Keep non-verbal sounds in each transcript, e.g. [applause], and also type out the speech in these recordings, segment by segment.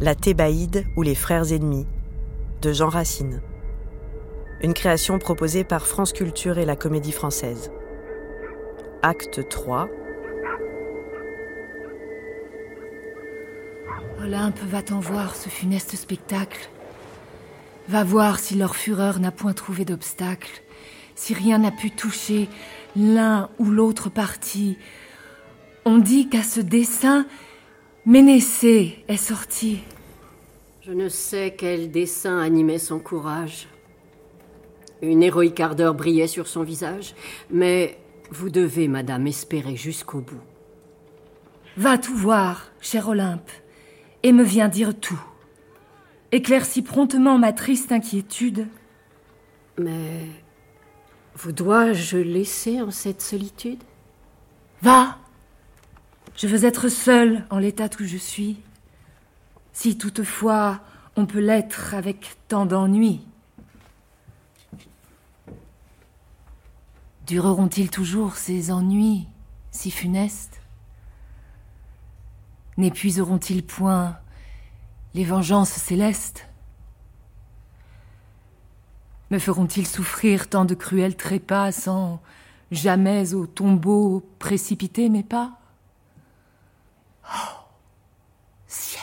La Thébaïde ou les frères ennemis de Jean Racine. Une création proposée par France Culture et la Comédie Française. Acte 3. Olympe, va-t'en voir ce funeste spectacle. Va voir si leur fureur n'a point trouvé d'obstacle, si rien n'a pu toucher l'un ou l'autre parti. On dit qu'à ce dessin, Ménécée est sorti. Je ne sais quel dessin animait son courage. Une héroïque ardeur brillait sur son visage, mais vous devez, madame, espérer jusqu'au bout. Va tout voir, cher Olympe, et me viens dire tout. Éclaircis promptement ma triste inquiétude. Mais vous dois-je laisser en cette solitude? Va Je veux être seule en l'état où je suis. Si toutefois on peut l'être avec tant d'ennui. Dureront-ils toujours ces ennuis si funestes? N'épuiseront-ils point les vengeances célestes? Me feront-ils souffrir tant de cruels trépas sans jamais au tombeau précipiter mes pas? Oh Ciel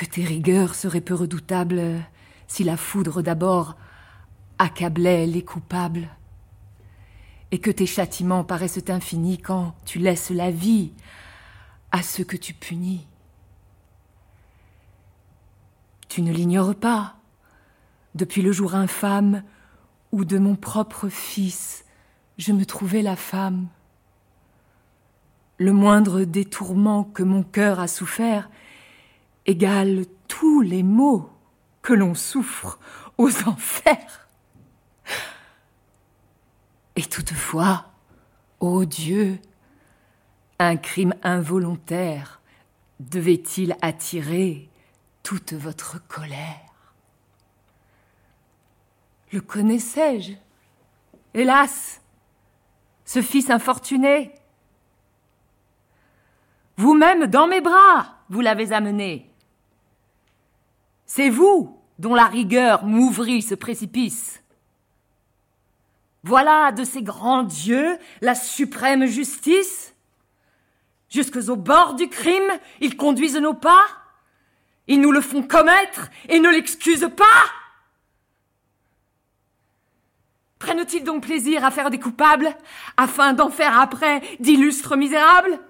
que tes rigueurs seraient peu redoutables si la foudre d'abord accablait les coupables, et que tes châtiments paraissent infinis quand tu laisses la vie à ceux que tu punis. Tu ne l'ignores pas, depuis le jour infâme où de mon propre fils je me trouvais la femme. Le moindre détourment que mon cœur a souffert égale tous les maux que l'on souffre aux [laughs] enfers. Et toutefois, ô Dieu, un crime involontaire devait-il attirer toute votre colère? Le connaissais-je? Hélas, ce fils infortuné Vous-même dans mes bras, vous l'avez amené. C'est vous dont la rigueur m'ouvrit ce précipice. Voilà de ces grands dieux la suprême justice. Jusqu'au bord du crime, ils conduisent nos pas. Ils nous le font commettre et ne l'excusent pas. Prennent-ils donc plaisir à faire des coupables afin d'en faire après d'illustres misérables?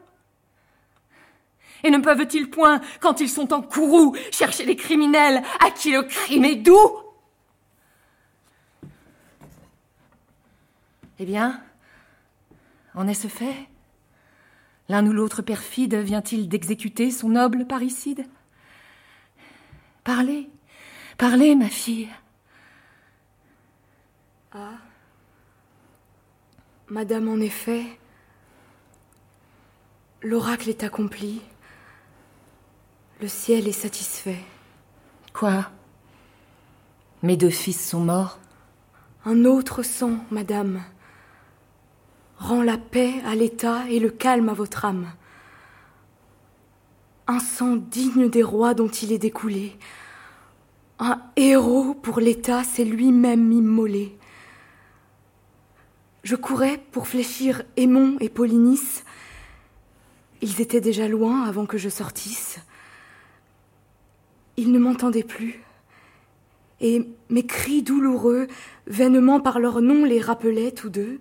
Et ne peuvent-ils point, quand ils sont en courroux, chercher les criminels à qui le crime est doux? Eh bien, en est-ce fait? L'un ou l'autre perfide vient-il d'exécuter son noble parricide? Parlez, parlez, ma fille. Ah. Madame, en effet, l'oracle est accompli. Le ciel est satisfait. Quoi? Mes deux fils sont morts? Un autre sang, madame, rend la paix à l'État et le calme à votre âme. Un sang digne des rois dont il est découlé. Un héros pour l'État s'est lui-même immolé. Je courais pour fléchir Aimon et Polynice. Ils étaient déjà loin avant que je sortisse. Ils ne m'entendaient plus. Et mes cris douloureux, vainement par leur nom, les rappelaient tous deux.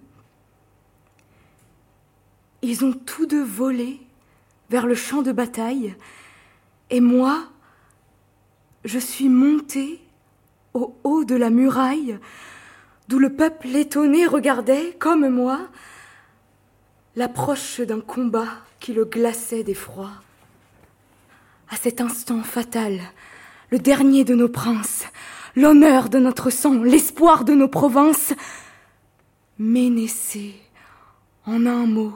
Ils ont tous deux volé vers le champ de bataille, et moi, je suis montée au haut de la muraille, d'où le peuple étonné regardait, comme moi, l'approche d'un combat qui le glaçait d'effroi. À cet instant fatal, le dernier de nos princes, l'honneur de notre sang, l'espoir de nos provinces, Ménécée, en un mot,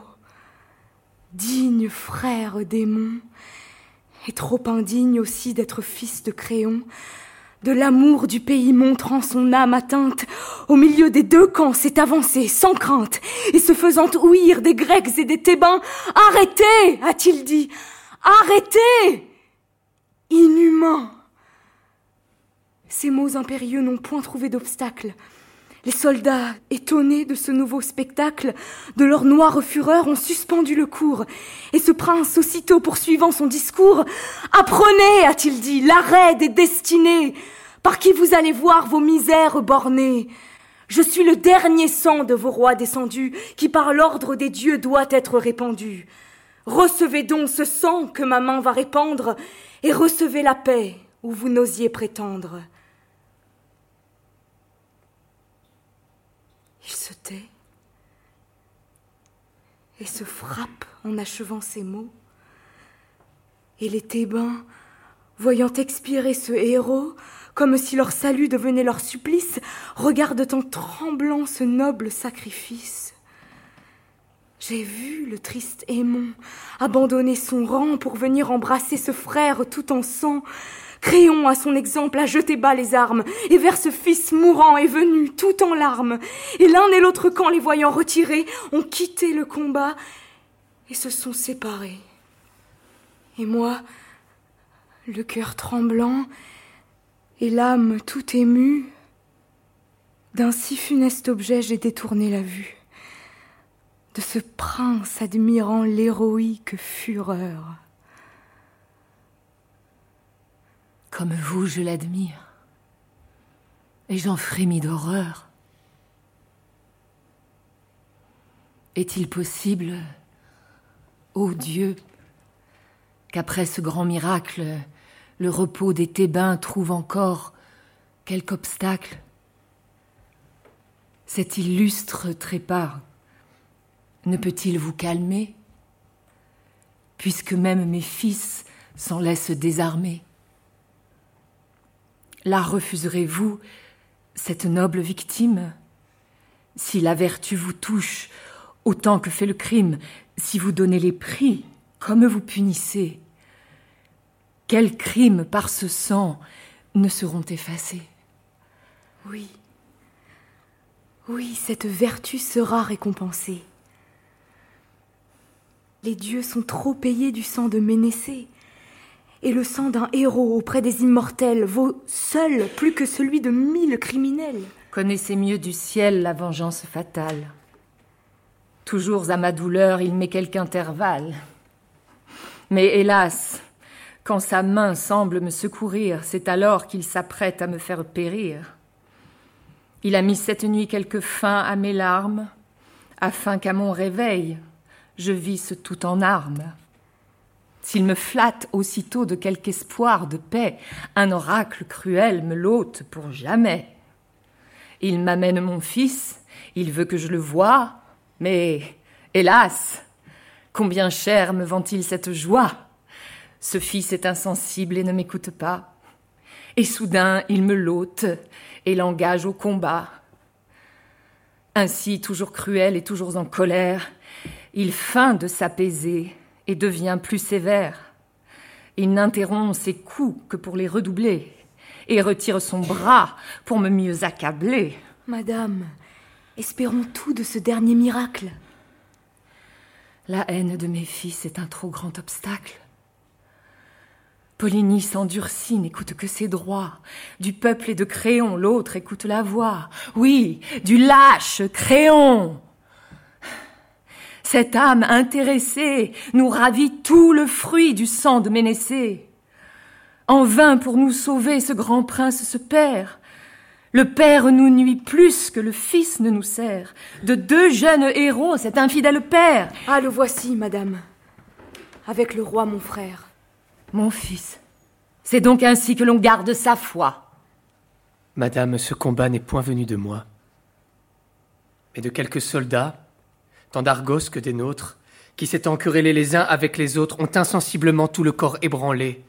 digne frère démon, et trop indigne aussi d'être fils de Créon, de l'amour du pays montrant son âme atteinte, au milieu des deux camps s'est avancé sans crainte, et se faisant ouïr des Grecs et des Thébains, arrêtez, a-t-il dit, Arrêtez Inhumain Ces mots impérieux n'ont point trouvé d'obstacle. Les soldats, étonnés de ce nouveau spectacle, de leur noire fureur, ont suspendu le cours. Et ce prince, aussitôt poursuivant son discours, Apprenez, a-t-il dit, l'arrêt des destinées, par qui vous allez voir vos misères bornées? Je suis le dernier sang de vos rois descendus, qui par l'ordre des dieux doit être répandu. Recevez donc ce sang que ma main va répandre, et recevez la paix où vous n'osiez prétendre. Il se tait et se frappe en achevant ces mots. Et les Thébains, voyant expirer ce héros, comme si leur salut devenait leur supplice, regardent en tremblant ce noble sacrifice. J'ai vu le triste Aimon abandonner son rang pour venir embrasser ce frère tout en sang, Créon, à son exemple, a jeté bas les armes, et vers ce fils mourant est venu, tout en larmes. Et l'un et l'autre camp, les voyant retirés, ont quitté le combat et se sont séparés. Et moi, le cœur tremblant et l'âme tout émue, d'un si funeste objet j'ai détourné la vue, de ce prince admirant l'héroïque fureur. Comme vous, je l'admire. Et j'en frémis d'horreur. Est-il possible, ô Dieu, qu'après ce grand miracle, le repos des Thébains trouve encore quelque obstacle? Cet illustre trépas ne peut-il vous calmer, puisque même mes fils s'en laissent désarmer. La refuserez-vous, cette noble victime? Si la vertu vous touche autant que fait le crime, si vous donnez les prix comme vous punissez, quels crimes par ce sang ne seront effacés? Oui, oui, cette vertu sera récompensée. Les dieux sont trop payés du sang de Ménécée et le sang d'un héros auprès des immortels vaut seul plus que celui de mille criminels. Connaissez mieux du ciel la vengeance fatale. Toujours à ma douleur, il met quelque intervalle. Mais hélas, quand sa main semble me secourir, c'est alors qu'il s'apprête à me faire périr. Il a mis cette nuit quelque fin à mes larmes, afin qu'à mon réveil, je visse tout en armes. S'il me flatte aussitôt de quelque espoir de paix, un oracle cruel me l'ôte pour jamais. Il m'amène mon fils, il veut que je le voie, mais hélas, combien cher me vend-il cette joie? Ce fils est insensible et ne m'écoute pas. Et soudain il me l'ôte et l'engage au combat. Ainsi, toujours cruel et toujours en colère, il feint de s'apaiser et devient plus sévère. Il n'interrompt ses coups que pour les redoubler, et retire son bras pour me mieux accabler. Madame, espérons tout de ce dernier miracle. La haine de mes fils est un trop grand obstacle. Poligny s'endurcit, n'écoute que ses droits. Du peuple et de Créon, l'autre écoute la voix. Oui, du lâche Créon. Cette âme intéressée nous ravit tout le fruit du sang de Ménécée. En vain pour nous sauver ce grand prince se perd. Le père nous nuit plus que le fils ne nous sert. De deux jeunes héros, cet infidèle père. Ah, le voici, madame. Avec le roi, mon frère. Mon fils. C'est donc ainsi que l'on garde sa foi. Madame, ce combat n'est point venu de moi, mais de quelques soldats tant d'Argos que des nôtres, qui s'étant querellés les uns avec les autres, ont insensiblement tout le corps ébranlé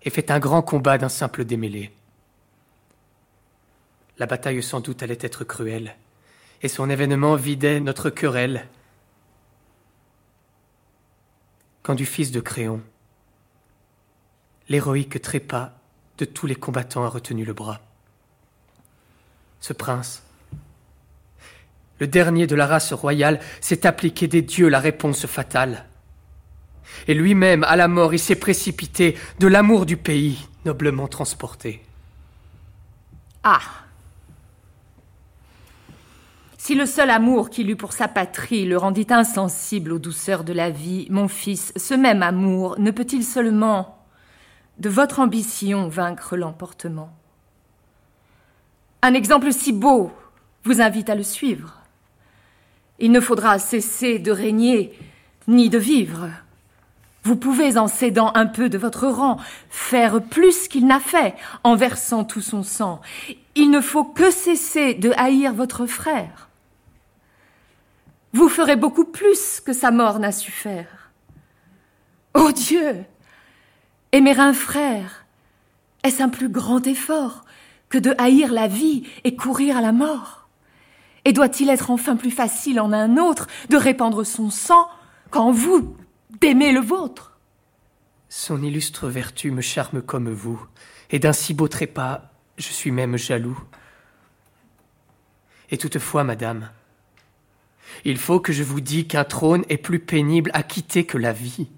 et fait un grand combat d'un simple démêlé. La bataille sans doute allait être cruelle, et son événement vidait notre querelle. Quand du fils de Créon, l'héroïque trépas de tous les combattants a retenu le bras. Ce prince, le dernier de la race royale, s'est appliqué des dieux la réponse fatale. Et lui-même, à la mort, il s'est précipité de l'amour du pays, noblement transporté. Ah Si le seul amour qu'il eut pour sa patrie le rendit insensible aux douceurs de la vie, mon fils, ce même amour ne peut-il seulement de votre ambition vaincre l'emportement? Un exemple si beau vous invite à le suivre. Il ne faudra cesser de régner ni de vivre. Vous pouvez, en cédant un peu de votre rang, faire plus qu'il n'a fait, en versant tout son sang. Il ne faut que cesser de haïr votre frère. Vous ferez beaucoup plus que sa mort n'a su faire. Ô oh Dieu, aimer un frère, est-ce un plus grand effort que de haïr la vie et courir à la mort Et doit-il être enfin plus facile en un autre de répandre son sang qu'en vous d'aimer le vôtre? Son illustre vertu me charme comme vous, et d'un si beau trépas, je suis même jaloux. Et toutefois, madame, il faut que je vous dise qu'un trône est plus pénible à quitter que la vie.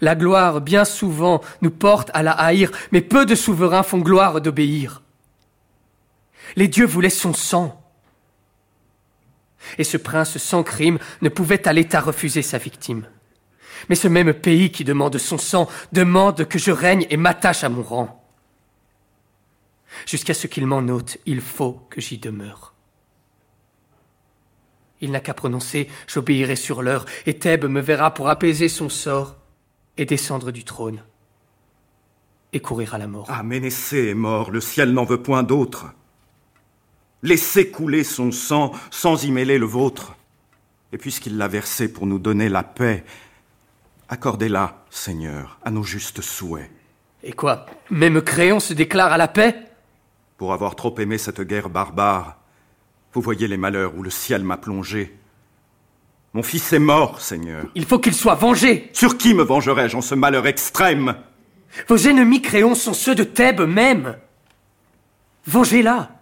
La gloire, bien souvent, nous porte à la haïr, mais peu de souverains font gloire d'obéir. Les dieux voulaient son sang, et ce prince sans crime ne pouvait à l'État refuser sa victime. Mais ce même pays qui demande son sang demande que je règne et m'attache à mon rang. Jusqu'à ce qu'il m'en ôte, il faut que j'y demeure. Il n'a qu'à prononcer J'obéirai sur l'heure, et Thèbes me verra pour apaiser son sort et descendre du trône et courir à la mort. Ah, Ménécée est mort, le ciel n'en veut point d'autre. Laissez couler son sang sans y mêler le vôtre. Et puisqu'il l'a versé pour nous donner la paix, accordez-la, Seigneur, à nos justes souhaits. Et quoi Même Créon se déclare à la paix? Pour avoir trop aimé cette guerre barbare, vous voyez les malheurs où le ciel m'a plongé. Mon fils est mort, Seigneur. Il faut qu'il soit vengé. Sur qui me vengerai-je en ce malheur extrême? Vos ennemis Créon sont ceux de Thèbes même. Vengez-la.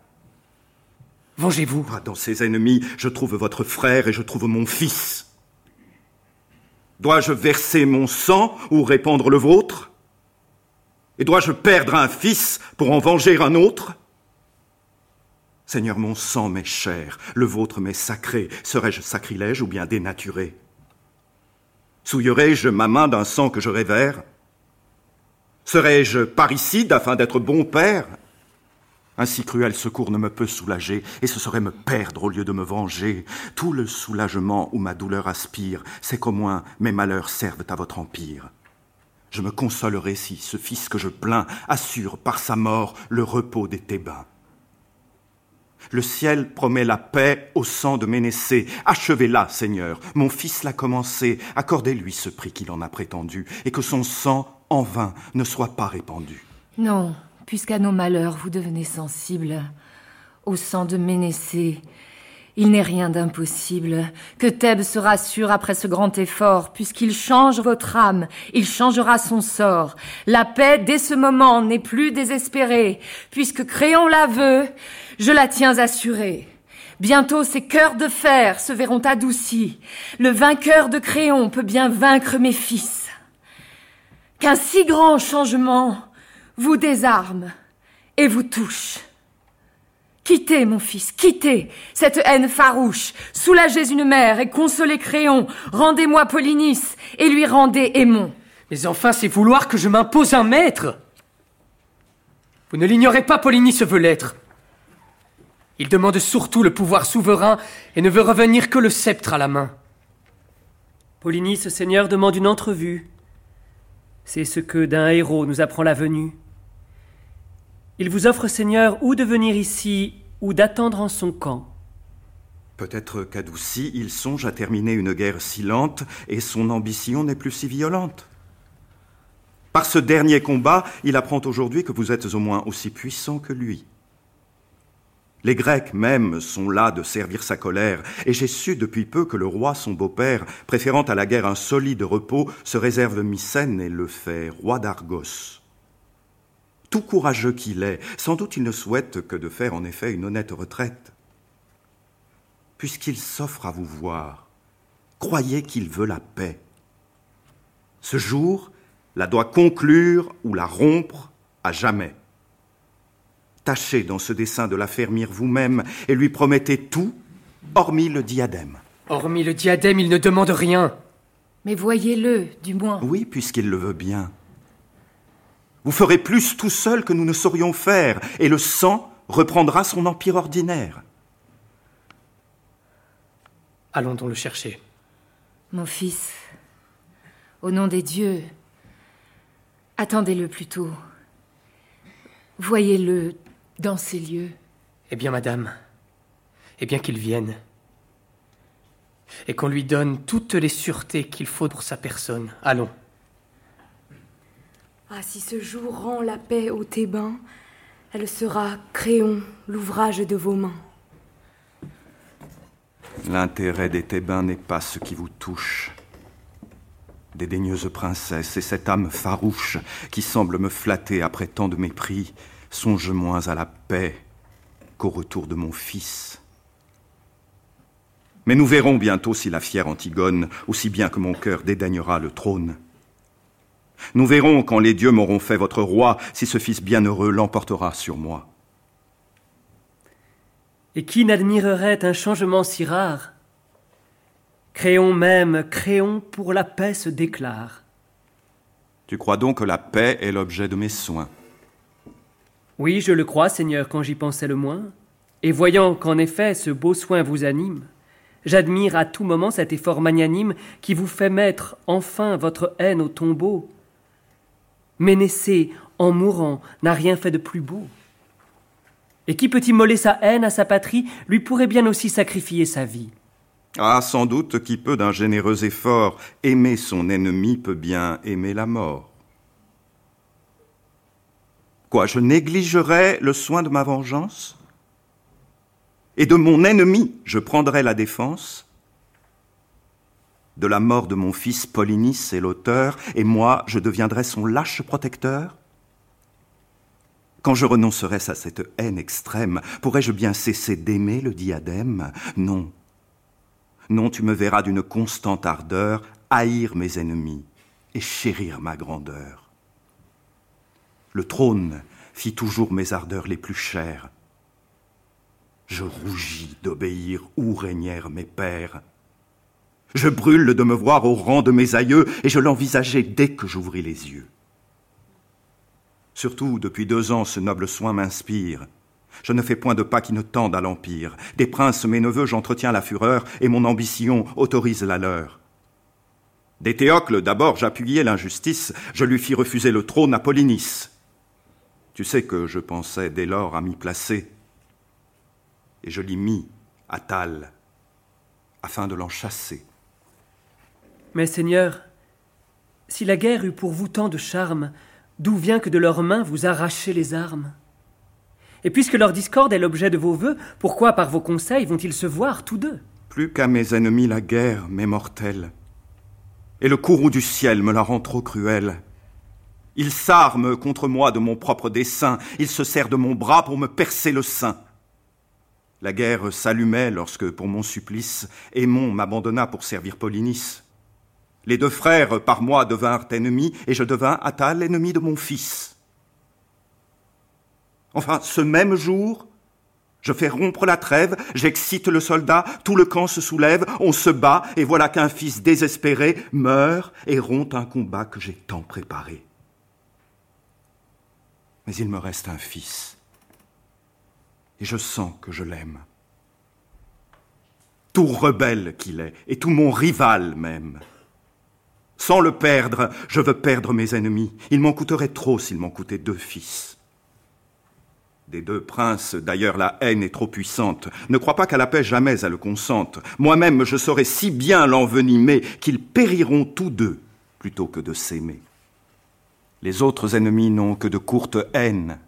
Vengez-vous. Ah, dans ces ennemis, je trouve votre frère et je trouve mon fils. Dois-je verser mon sang ou répandre le vôtre? Et dois-je perdre un fils pour en venger un autre? Seigneur, mon sang m'est cher, le vôtre m'est sacré. Serais-je sacrilège ou bien dénaturé? Souillerais-je ma main d'un sang que je révère? Serais-je parricide afin d'être bon père? Un si cruel secours ne me peut soulager, et ce serait me perdre au lieu de me venger. Tout le soulagement où ma douleur aspire, c'est qu'au moins mes malheurs servent à votre empire. Je me consolerai si ce fils que je plains assure par sa mort le repos des Thébains. Le ciel promet la paix au sang de Ménécée. Achevez-la, Seigneur. Mon fils l'a commencé. Accordez-lui ce prix qu'il en a prétendu, et que son sang, en vain, ne soit pas répandu. Non, puisqu'à nos malheurs vous devenez sensible, au sang de Ménécée, il n'est rien d'impossible. Que Thèbes se rassure après ce grand effort, puisqu'il change votre âme, il changera son sort. La paix, dès ce moment, n'est plus désespérée, puisque Créon la veut, je la tiens assurée. Bientôt ces cœurs de fer se verront adoucis. Le vainqueur de Créon peut bien vaincre mes fils. Qu'un si grand changement vous désarme et vous touche. Quittez, mon fils, quittez cette haine farouche, soulagez une mère et consolez Créon, rendez-moi Polynice et lui rendez Aimon. Mais enfin, c'est vouloir que je m'impose un maître. Vous ne l'ignorez pas, Polynice veut l'être. Il demande surtout le pouvoir souverain et ne veut revenir que le sceptre à la main. Polynice, Seigneur, demande une entrevue. C'est ce que d'un héros nous apprend la venue. Il vous offre, Seigneur, ou de venir ici, ou d'attendre en son camp. Peut-être qu'adouci, il songe à terminer une guerre si lente, et son ambition n'est plus si violente. Par ce dernier combat, il apprend aujourd'hui que vous êtes au moins aussi puissant que lui. Les Grecs même sont là de servir sa colère, et j'ai su depuis peu que le roi, son beau-père, préférant à la guerre un solide repos, se réserve Mycène et le fait roi d'Argos tout courageux qu'il est, sans doute il ne souhaite que de faire en effet une honnête retraite. Puisqu'il s'offre à vous voir, croyez qu'il veut la paix. Ce jour la doit conclure ou la rompre à jamais. Tâchez dans ce dessin de l'affermir vous-même et lui promettez tout, hormis le diadème. Hormis le diadème, il ne demande rien. Mais voyez-le, du moins. Oui, puisqu'il le veut bien. Vous ferez plus tout seul que nous ne saurions faire, et le sang reprendra son empire ordinaire. Allons donc le chercher. Mon fils, au nom des dieux, attendez-le plutôt. Voyez-le dans ces lieux. Eh bien, madame, eh bien qu'il vienne. Et qu'on lui donne toutes les sûretés qu'il faut pour sa personne. Allons. Ah, si ce jour rend la paix aux Thébains, elle sera, Créon, l'ouvrage de vos mains. L'intérêt des Thébains n'est pas ce qui vous touche. Dédaigneuse princesse, et cette âme farouche qui semble me flatter après tant de mépris, songe moins à la paix qu'au retour de mon fils. Mais nous verrons bientôt si la fière Antigone, aussi bien que mon cœur, dédaignera le trône. Nous verrons quand les dieux m'auront fait votre roi si ce fils bienheureux l'emportera sur moi. Et qui n'admirerait un changement si rare? Créon même, Créon pour la paix se déclare. Tu crois donc que la paix est l'objet de mes soins? Oui, je le crois, Seigneur, quand j'y pensais le moins. Et voyant qu'en effet ce beau soin vous anime, j'admire à tout moment cet effort magnanime qui vous fait mettre enfin votre haine au tombeau. Ménécée, en mourant, n'a rien fait de plus beau. Et qui peut immoler sa haine à sa patrie lui pourrait bien aussi sacrifier sa vie. Ah, sans doute qui peut d'un généreux effort aimer son ennemi peut bien aimer la mort. Quoi, je négligerais le soin de ma vengeance? Et de mon ennemi, je prendrais la défense? De la mort de mon fils Polynice est l'auteur, et moi, je deviendrais son lâche protecteur? Quand je renoncerais à cette haine extrême, pourrais-je bien cesser d'aimer le diadème? Non. Non, tu me verras d'une constante ardeur haïr mes ennemis et chérir ma grandeur. Le trône fit toujours mes ardeurs les plus chères. Je rougis d'obéir où régnèrent mes pères. Je brûle de me voir au rang de mes aïeux, et je l'envisageais dès que j'ouvris les yeux. Surtout, depuis deux ans, ce noble soin m'inspire. Je ne fais point de pas qui ne tendent à l'empire. Des princes, mes neveux, j'entretiens la fureur, et mon ambition autorise la leur. Des Théocles, d'abord, j'appuyai l'injustice, je lui fis refuser le trône à Polynice. Tu sais que je pensais dès lors à m'y placer, et je l'y mis à Tal, afin de l'en chasser. Mais Seigneur, si la guerre eut pour vous tant de charme, D'où vient que de leurs mains vous arrachez les armes? Et puisque leur discorde est l'objet de vos vœux, pourquoi par vos conseils vont-ils se voir tous deux? Plus qu'à mes ennemis la guerre m'est mortelle, et le courroux du ciel me la rend trop cruelle. Il s'arme contre moi de mon propre dessein, il se sert de mon bras pour me percer le sein. La guerre s'allumait lorsque, pour mon supplice, Aimon m'abandonna pour servir Polynice. Les deux frères par moi devinrent ennemis, et je devins Attal l'ennemi de mon fils. Enfin, ce même jour, je fais rompre la trêve, j'excite le soldat, tout le camp se soulève, on se bat, et voilà qu'un fils désespéré meurt et rompt un combat que j'ai tant préparé. Mais il me reste un fils, et je sens que je l'aime. Tout rebelle qu'il est, et tout mon rival même. Sans le perdre, je veux perdre mes ennemis. Il m'en coûterait trop s'il m'en coûtait deux fils. Des deux princes, d'ailleurs, la haine est trop puissante. Ne crois pas qu'à la paix jamais elle le consente. Moi-même, je saurais si bien l'envenimer qu'ils périront tous deux plutôt que de s'aimer. Les autres ennemis n'ont que de courtes haines.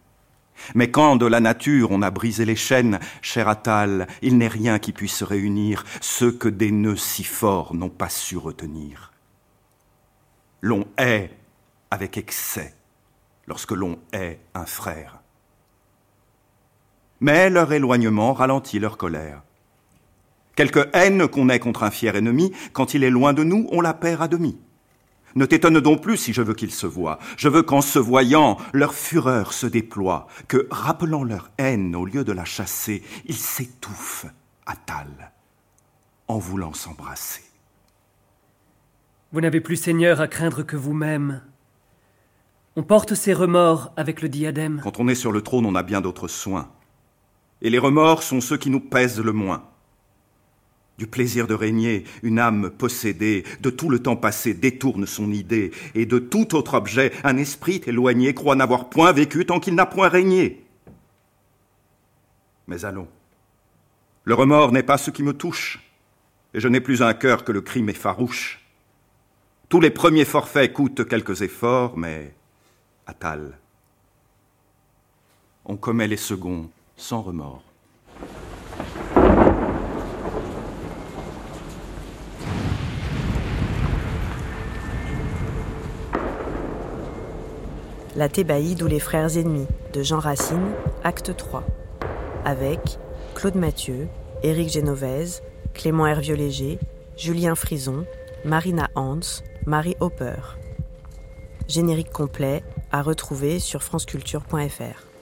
Mais quand de la nature on a brisé les chaînes, cher Attal, il n'est rien qui puisse réunir ceux que des nœuds si forts n'ont pas su retenir l'on hait avec excès lorsque l'on hait un frère. Mais leur éloignement ralentit leur colère. Quelque haine qu'on ait contre un fier ennemi, quand il est loin de nous, on la perd à demi. Ne t'étonne donc plus si je veux qu'ils se voient. Je veux qu'en se voyant, leur fureur se déploie, que, rappelant leur haine au lieu de la chasser, ils s'étouffent à tal, en voulant s'embrasser. Vous n'avez plus Seigneur à craindre que vous-même. On porte ses remords avec le diadème. Quand on est sur le trône, on a bien d'autres soins. Et les remords sont ceux qui nous pèsent le moins. Du plaisir de régner, une âme possédée de tout le temps passé détourne son idée, et de tout autre objet, un esprit éloigné croit n'avoir point vécu tant qu'il n'a point régné. Mais allons, le remords n'est pas ce qui me touche, et je n'ai plus un cœur que le crime est farouche. Tous les premiers forfaits coûtent quelques efforts, mais à tal. On commet les seconds sans remords. La Thébaïde ou les frères ennemis de Jean Racine, acte 3. Avec Claude Mathieu, Éric Génovèse, Clément Hervieux-Léger, Julien Frison, Marina Hans, Marie Hopper. Générique complet à retrouver sur franceculture.fr.